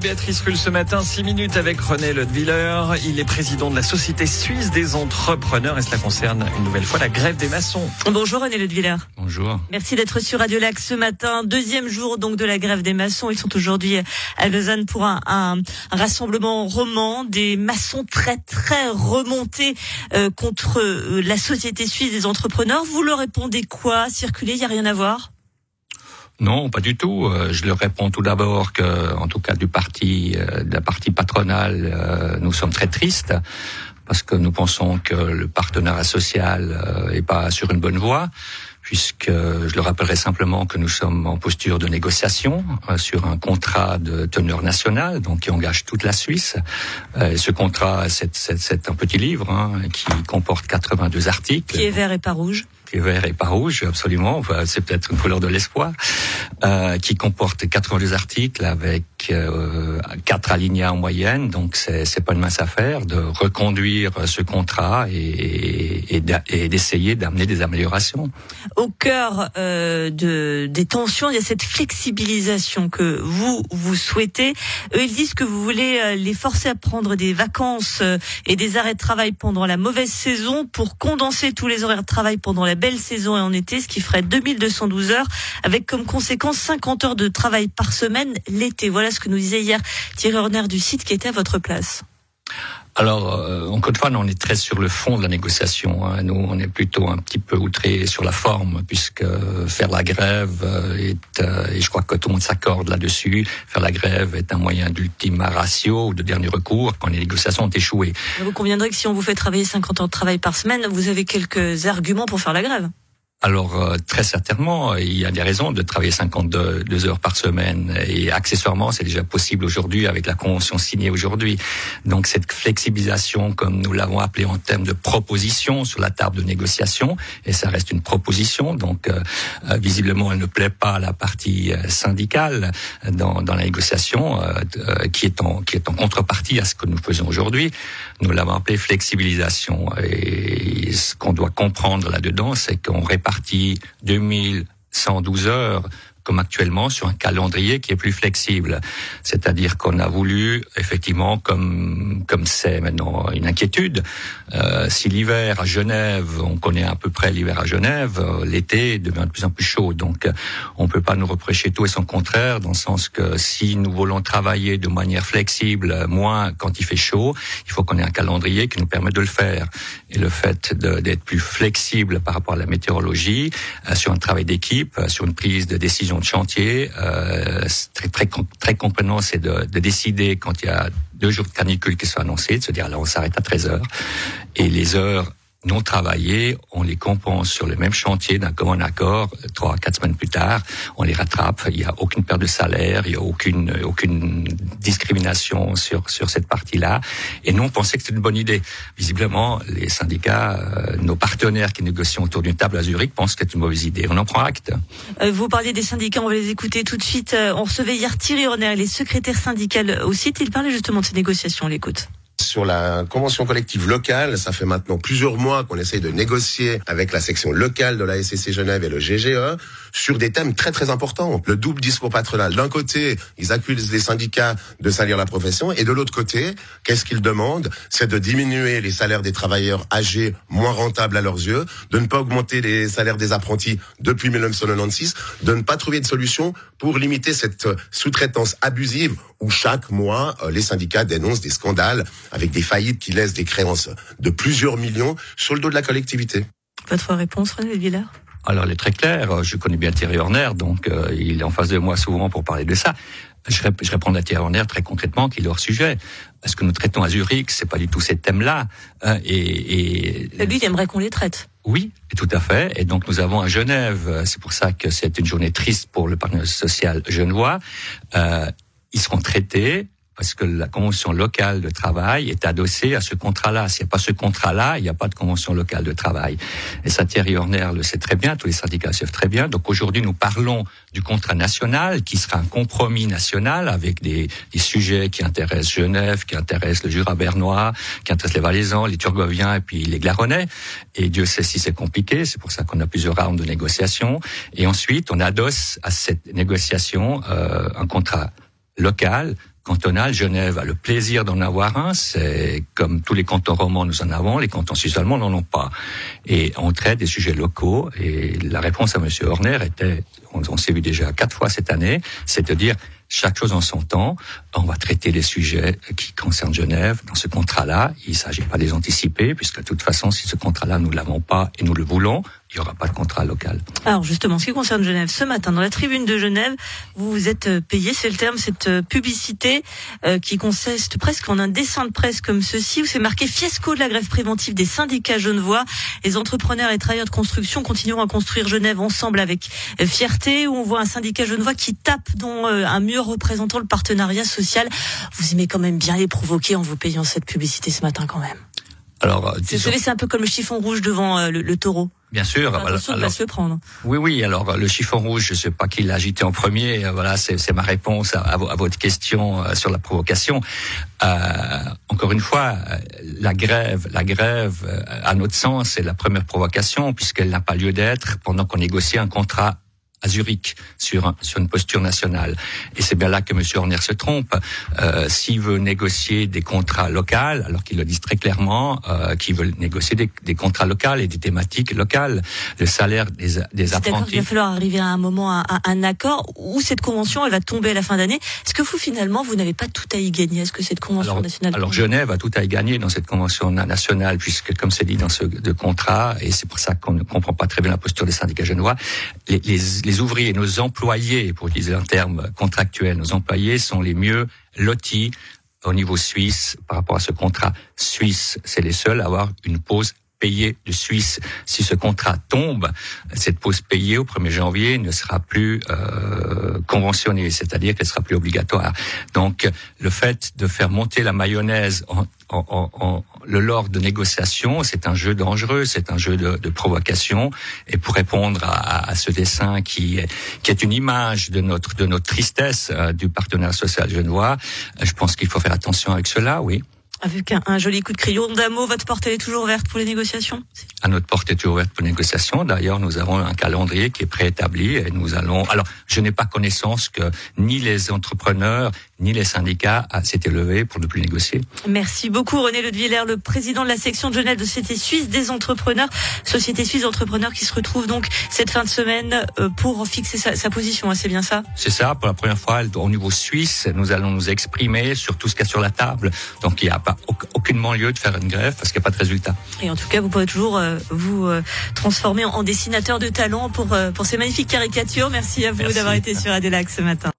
Béatrice Rulle ce matin, 6 minutes avec René Lodviller. Il est président de la Société suisse des entrepreneurs et cela concerne une nouvelle fois la grève des maçons. Bonjour René Lodviller. Bonjour. Merci d'être sur Radio Lac ce matin. Deuxième jour donc de la grève des maçons. Ils sont aujourd'hui à Lausanne pour un, un, rassemblement roman des maçons très très remontés euh, contre euh, la Société suisse des entrepreneurs. Vous leur répondez quoi? Circuler, il n'y a rien à voir? Non, pas du tout. Euh, je leur réponds tout d'abord que, en tout cas du parti, euh, de la partie patronale, euh, nous sommes très tristes parce que nous pensons que le partenariat social est pas sur une bonne voie puisque je le rappellerai simplement que nous sommes en posture de négociation sur un contrat de teneur nationale, donc qui engage toute la Suisse. ce contrat, c'est un petit livre hein, qui comporte 82 articles. Qui est vert et pas rouge qui est vert et pas rouge, absolument. c'est peut-être une couleur de l'espoir, qui comporte 82 articles avec euh, quatre alinéas en moyenne. Donc, c'est, pas une mince affaire de reconduire ce contrat et, d'essayer d'amener des améliorations. Au cœur euh, de, des tensions, il y a cette flexibilisation que vous vous souhaitez. Eux, ils disent que vous voulez euh, les forcer à prendre des vacances euh, et des arrêts de travail pendant la mauvaise saison pour condenser tous les horaires de travail pendant la belle saison et en été, ce qui ferait 2212 heures, avec comme conséquence 50 heures de travail par semaine l'été. Voilà ce que nous disait hier Thierry Horner du site qui était à votre place. Alors, euh, encore une fois, on est très sur le fond de la négociation. Hein. Nous, on est plutôt un petit peu outré sur la forme, puisque faire la grève euh, est, euh, et je crois que tout le monde s'accorde là-dessus, faire la grève est un moyen d'ultima ratio ou de dernier recours quand les négociations ont échoué. Vous conviendrez que si on vous fait travailler 50 heures de travail par semaine, vous avez quelques arguments pour faire la grève alors euh, très certainement, il y a des raisons de travailler 52 heures par semaine et accessoirement c'est déjà possible aujourd'hui avec la convention signée aujourd'hui. Donc cette flexibilisation, comme nous l'avons appelé en termes de proposition sur la table de négociation, et ça reste une proposition, donc euh, euh, visiblement elle ne plaît pas à la partie syndicale dans, dans la négociation, qui est en qui est en contrepartie à ce que nous faisons aujourd'hui. Nous l'avons appelé flexibilisation et ce qu'on doit comprendre là-dedans, c'est qu'on répare partie 2112 heures comme actuellement sur un calendrier qui est plus flexible. C'est-à-dire qu'on a voulu, effectivement, comme comme c'est maintenant une inquiétude, euh, si l'hiver à Genève, on connaît à peu près l'hiver à Genève, euh, l'été devient de plus en plus chaud. Donc, on peut pas nous reprocher tout et son contraire, dans le sens que si nous voulons travailler de manière flexible, moins quand il fait chaud, il faut qu'on ait un calendrier qui nous permette de le faire. Et le fait d'être plus flexible par rapport à la météorologie, euh, sur un travail d'équipe, euh, sur une prise de décision chantier. Euh, très, très, très comprenant, c'est de, de, décider quand il y a deux jours de canicule qui sont annoncés, de se dire alors on s'arrête à 13 heures. Et les heures non travaillés, on les compense sur le même chantier d'un commun accord trois quatre semaines plus tard, on les rattrape. Il n'y a aucune perte de salaire, il n'y a aucune aucune discrimination sur sur cette partie-là. Et nous, on pensait que c'était une bonne idée. Visiblement, les syndicats, euh, nos partenaires qui négocient autour d'une table à Zurich pensent que c'est une mauvaise idée. On en prend acte. Euh, vous parliez des syndicats, on va les écouter tout de suite. Euh, on recevait hier Thierry Horner, les secrétaires syndicales au site. Il parlait justement de ces négociations. On l'écoute sur la convention collective locale. Ça fait maintenant plusieurs mois qu'on essaye de négocier avec la section locale de la SCC Genève et le GGE sur des thèmes très très importants. Le double discours patronal. D'un côté, ils accusent les syndicats de salir la profession et de l'autre côté, qu'est-ce qu'ils demandent? C'est de diminuer les salaires des travailleurs âgés moins rentables à leurs yeux, de ne pas augmenter les salaires des apprentis depuis 1996, de ne pas trouver de solution pour limiter cette sous-traitance abusive où chaque mois, euh, les syndicats dénoncent des scandales avec des faillites qui laissent des créances de plusieurs millions sur le dos de la collectivité. Votre réponse, René Villard alors, elle est très claire. Je connais bien Thierry Horner, donc euh, il est en face de moi souvent pour parler de ça. Je, je réponds à Thierry Horner très concrètement qu'il est hors sujet. Parce que nous traitons à Zurich, c'est pas du tout ces thèmes-là. Hein, et, et, lui, il aimerait qu'on les traite. Oui, tout à fait. Et donc nous avons à Genève, c'est pour ça que c'est une journée triste pour le partenaire social genevois. Euh, ils seront traités parce que la convention locale de travail est adossée à ce contrat-là. S'il n'y a pas ce contrat-là, il n'y a pas de convention locale de travail. Et ça, Thierry Horner le sait très bien, tous les syndicats le savent très bien. Donc aujourd'hui, nous parlons du contrat national qui sera un compromis national avec des, des sujets qui intéressent Genève, qui intéressent le Jura bernois, qui intéressent les Valaisans, les Turgoviens et puis les Glaronnais. Et Dieu sait si c'est compliqué, c'est pour ça qu'on a plusieurs rounds de négociations. Et ensuite, on adosse à cette négociation euh, un contrat local cantonal. Genève a le plaisir d'en avoir un. C'est comme tous les cantons romans, nous en avons. Les cantons suisses allemands n'en ont pas. Et on traite des sujets locaux. Et la réponse à Monsieur Horner était, on, s'est vu déjà quatre fois cette année, c'est de dire chaque chose en son temps. On va traiter les sujets qui concernent Genève dans ce contrat-là. Il ne s'agit pas de les anticiper, puisque de toute façon, si ce contrat-là, nous ne l'avons pas et nous le voulons, il n'y aura pas de contrat local. Alors justement, ce qui concerne Genève, ce matin, dans la tribune de Genève, vous vous êtes euh, payé, c'est le terme, cette euh, publicité euh, qui consiste presque en un dessin de presse comme ceci, où c'est marqué fiasco de la grève préventive des syndicats genevois. Les entrepreneurs et travailleurs de construction continueront à construire Genève ensemble avec fierté, où on voit un syndicat genevois qui tape dans un mur représentant le partenariat social. Vous aimez quand même bien les provoquer en vous payant cette publicité ce matin quand même. Alors, c'est un peu comme le chiffon rouge devant le taureau. Bien sûr. Attention alors, se prendre. Oui, oui. Alors le chiffon rouge, je ne sais pas qui l'a agité en premier. Euh, voilà, c'est ma réponse à, à, votre question euh, sur la provocation. Euh, encore une fois, euh, la grève, la grève, à notre sens, c'est la première provocation puisqu'elle n'a pas lieu d'être pendant qu'on négocie un contrat à Zurich sur, sur une posture nationale. Et c'est bien là que M. Horner se trompe. Euh, S'il veut négocier des contrats locaux, alors qu'il le dit très clairement, euh, qu'il veut négocier des, des, contrats locaux et des thématiques locales, le salaire des, des apprentis. Il va falloir arriver à un moment à, à, un accord où cette convention elle va tomber à la fin d'année. Est-ce que vous finalement vous n'avez pas tout à y gagner? Est-ce que cette convention alors, nationale Alors Genève a tout à y gagner dans cette convention nationale puisque comme c'est dit dans ce de contrat et c'est pour ça qu'on ne comprend pas très bien la posture des syndicats genevois, les, les les ouvriers, nos employés, pour utiliser un terme contractuel, nos employés sont les mieux lotis au niveau suisse par rapport à ce contrat suisse. C'est les seuls à avoir une pause payée de Suisse. Si ce contrat tombe, cette pause payée au 1er janvier ne sera plus euh, conventionnée, c'est-à-dire qu'elle sera plus obligatoire. Donc, le fait de faire monter la mayonnaise en, en, en, le lors de négociations, c'est un jeu dangereux, c'est un jeu de, de, provocation. Et pour répondre à, à, ce dessin qui est, qui est une image de notre de notre tristesse euh, du partenaire social genevois, je pense qu'il faut faire attention avec cela, oui. Avec un, un, joli coup de crayon d'amour, votre porte est toujours ouverte pour les négociations? À notre porte est toujours ouverte pour les négociations. D'ailleurs, nous avons un calendrier qui est préétabli et nous allons. Alors, je n'ai pas connaissance que ni les entrepreneurs ni les syndicats s'étaient levés pour ne plus négocier. Merci beaucoup René Ledviller, le président de la section de Genève de Société Suisse des entrepreneurs, Société Suisse d'entrepreneurs qui se retrouve donc cette fin de semaine euh, pour fixer sa, sa position. Hein, c'est bien ça? C'est ça. Pour la première fois, au niveau suisse, nous allons nous exprimer sur tout ce qu'il y a sur la table. Donc, il n'y a pas aucunement lieu de faire une grève parce qu'il n'y a pas de résultat. Et en tout cas, vous pouvez toujours euh, vous euh, transformer en, dessinateur de talent pour, euh, pour ces magnifiques caricatures. Merci à vous d'avoir été sur Adelac ce matin.